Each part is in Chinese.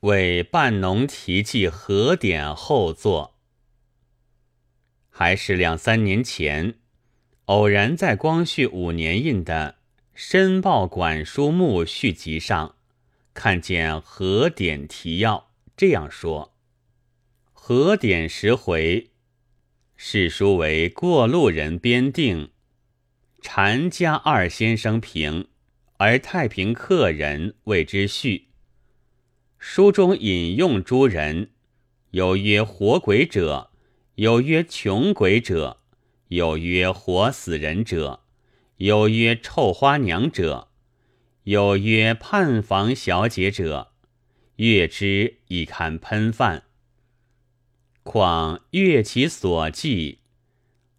为半农题记和典后作。还是两三年前，偶然在光绪五年印的《申报管书目续集》上，看见和典提要这样说：“和典十回，是书为过路人编定，禅家二先生评，而太平客人谓之序。书中引用诸人，有曰活鬼者。”有曰穷鬼者，有曰活死人者，有曰臭花娘者，有曰判房小姐者，阅之亦堪喷饭。况阅其所记，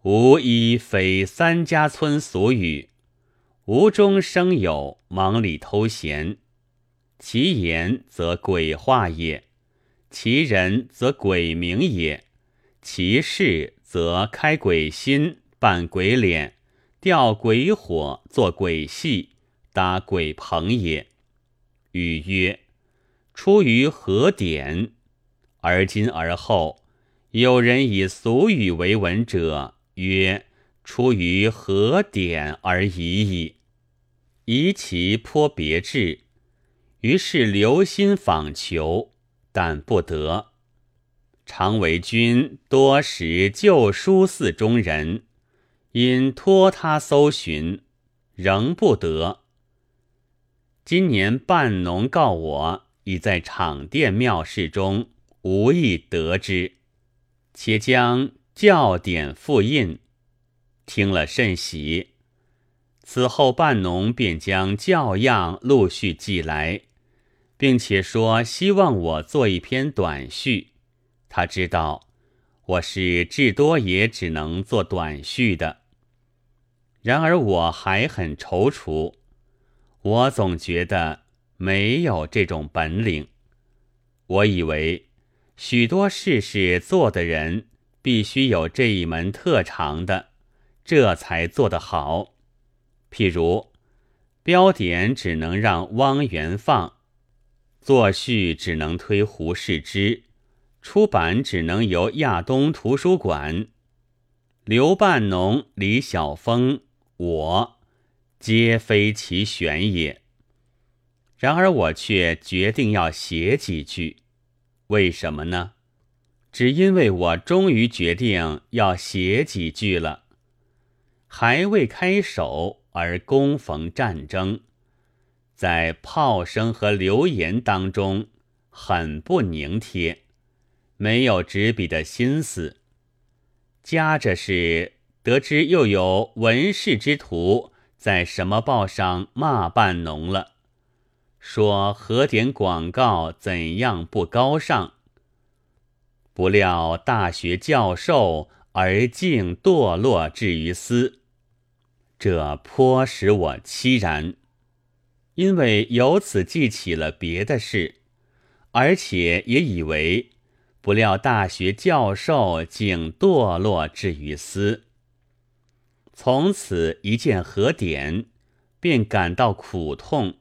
无一非三家村俗语，无中生有忙里偷闲，其言则鬼话也，其人则鬼名也。其事则开鬼心，扮鬼脸，吊鬼火，做鬼戏，搭鬼棚也。语曰：出于何典？而今而后，有人以俗语为文者，曰：出于何典而已矣。疑其颇别致，于是留心访求，但不得。常为君多识旧书寺中人，因托他搜寻，仍不得。今年半农告我，已在场殿庙事中无意得之，且将教典复印，听了甚喜。此后半农便将教样陆续寄来，并且说希望我做一篇短序。他知道我是至多也只能做短序的，然而我还很踌躇。我总觉得没有这种本领。我以为许多事事做的人必须有这一门特长的，这才做得好。譬如标点只能让汪元放，作序只能推胡适之。出版只能由亚东图书馆，刘半农、李晓峰，我皆非其选也。然而我却决定要写几句，为什么呢？只因为我终于决定要写几句了。还未开手，而攻逢战争，在炮声和流言当中，很不凝贴。没有执笔的心思，夹着是得知又有文士之徒在什么报上骂半农了，说和点广告怎样不高尚。不料大学教授而竟堕落至于斯，这颇使我凄然，因为由此记起了别的事，而且也以为。不料大学教授竟堕落至于斯，从此一见何典，便感到苦痛，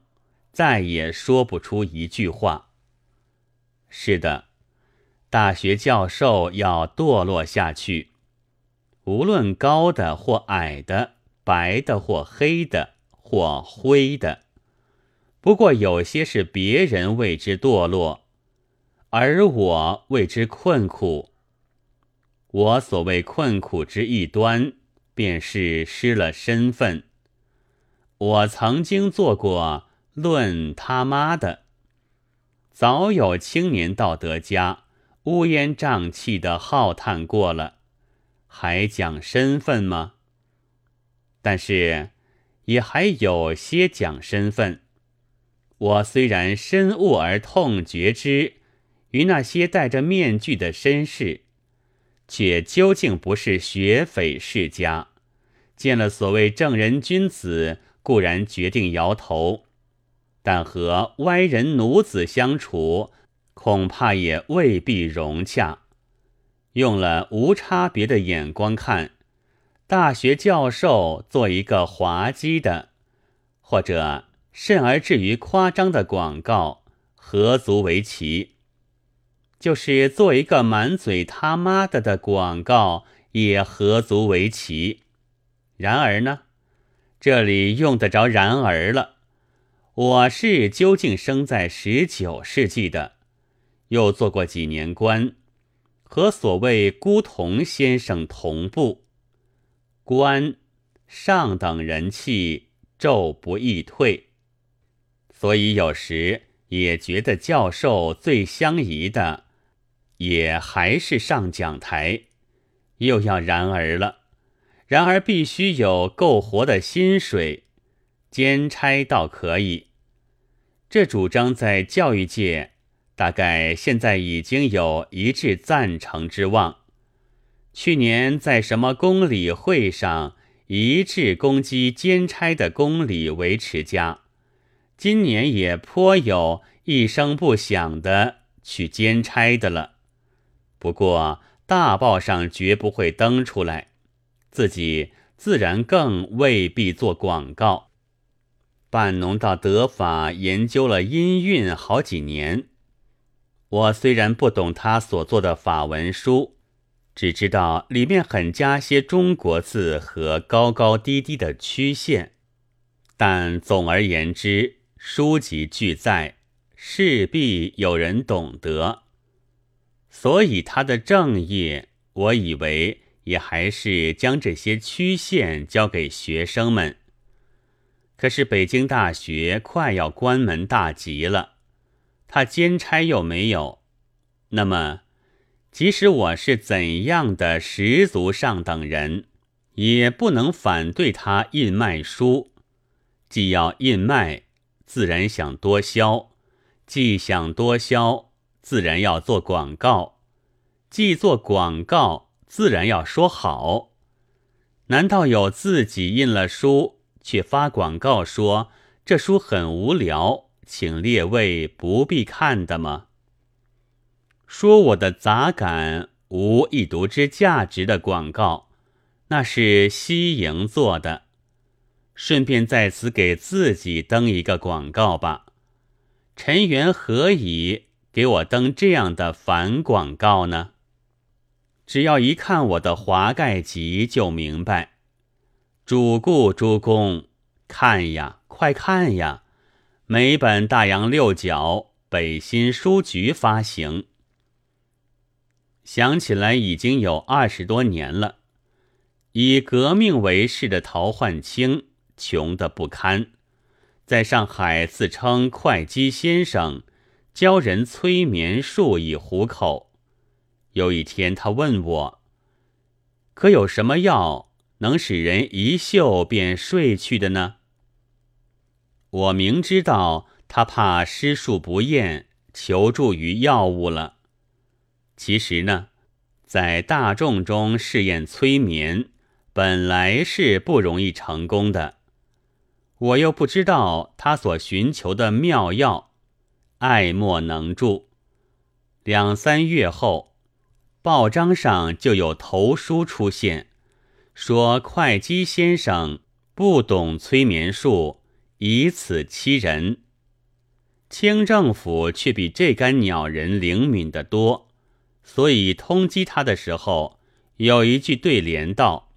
再也说不出一句话。是的，大学教授要堕落下去，无论高的或矮的，白的或黑的或灰的，不过有些是别人为之堕落。而我为之困苦。我所谓困苦之一端，便是失了身份。我曾经做过论他妈的，早有青年道德家乌烟瘴气的浩叹过了，还讲身份吗？但是也还有些讲身份。我虽然深恶而痛绝之。于那些戴着面具的绅士，却究竟不是学匪世家，见了所谓正人君子，固然决定摇头，但和歪人奴子相处，恐怕也未必融洽。用了无差别的眼光看，大学教授做一个滑稽的，或者甚而至于夸张的广告。何足为奇？就是做一个满嘴他妈的的广告，也何足为奇？然而呢，这里用得着然而了。我是究竟生在十九世纪的，又做过几年官，和所谓孤童先生同步。官上等人气，骤不易退，所以有时也觉得教授最相宜的。也还是上讲台，又要然而了。然而必须有够活的薪水，兼差倒可以。这主张在教育界，大概现在已经有一致赞成之望。去年在什么公理会上一致攻击兼差的公理维持家，今年也颇有一声不响的去兼差的了。不过大报上绝不会登出来，自己自然更未必做广告。半农到德法研究了音韵好几年，我虽然不懂他所做的法文书，只知道里面很加些中国字和高高低低的曲线，但总而言之，书籍俱在，势必有人懂得。所以他的正业，我以为也还是将这些曲线交给学生们。可是北京大学快要关门大吉了，他兼差又没有，那么即使我是怎样的十足上等人，也不能反对他印卖书。既要印卖，自然想多销；既想多销。自然要做广告，既做广告，自然要说好。难道有自己印了书，却发广告说这书很无聊，请列位不必看的吗？说我的杂感无一读之价值的广告，那是西营做的。顺便在此给自己登一个广告吧。陈元何以？给我登这样的反广告呢？只要一看我的华盖集就明白。主顾诸公，看呀，快看呀！每本大洋六角北新书局发行。想起来已经有二十多年了。以革命为事的陶焕清，穷得不堪，在上海自称会稽先生。教人催眠术以糊口。有一天，他问我：“可有什么药能使人一嗅便睡去的呢？”我明知道他怕施术不验，求助于药物了。其实呢，在大众中试验催眠，本来是不容易成功的。我又不知道他所寻求的妙药。爱莫能助。两三月后，报章上就有投书出现，说会稽先生不懂催眠术，以此欺人。清政府却比这干鸟人灵敏得多，所以通缉他的时候，有一句对联道：“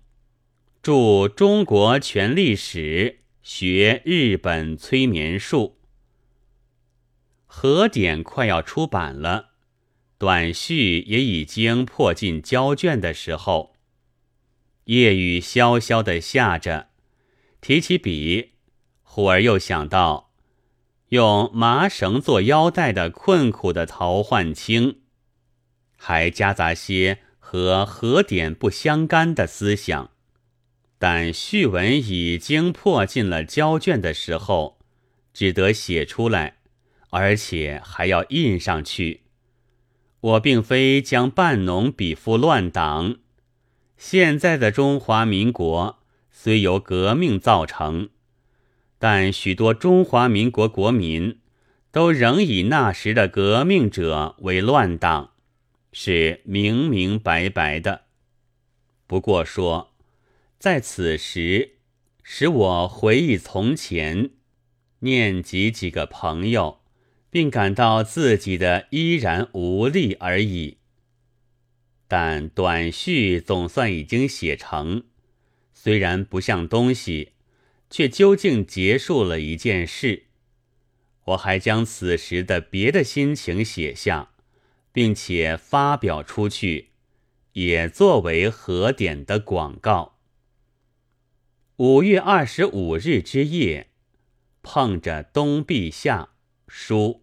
著中国全历史，学日本催眠术。”和典快要出版了，短序也已经迫近交卷的时候。夜雨潇潇的下着，提起笔，忽而又想到，用麻绳做腰带的困苦的陶焕清，还夹杂些和和典不相干的思想。但序文已经迫近了交卷的时候，只得写出来。而且还要印上去。我并非将半农比附乱党。现在的中华民国虽由革命造成，但许多中华民国国民都仍以那时的革命者为乱党，是明明白白的。不过说，在此时，使我回忆从前，念及几个朋友。并感到自己的依然无力而已。但短序总算已经写成，虽然不像东西，却究竟结束了一件事。我还将此时的别的心情写下，并且发表出去，也作为和点的广告。五月二十五日之夜，碰着东陛下书。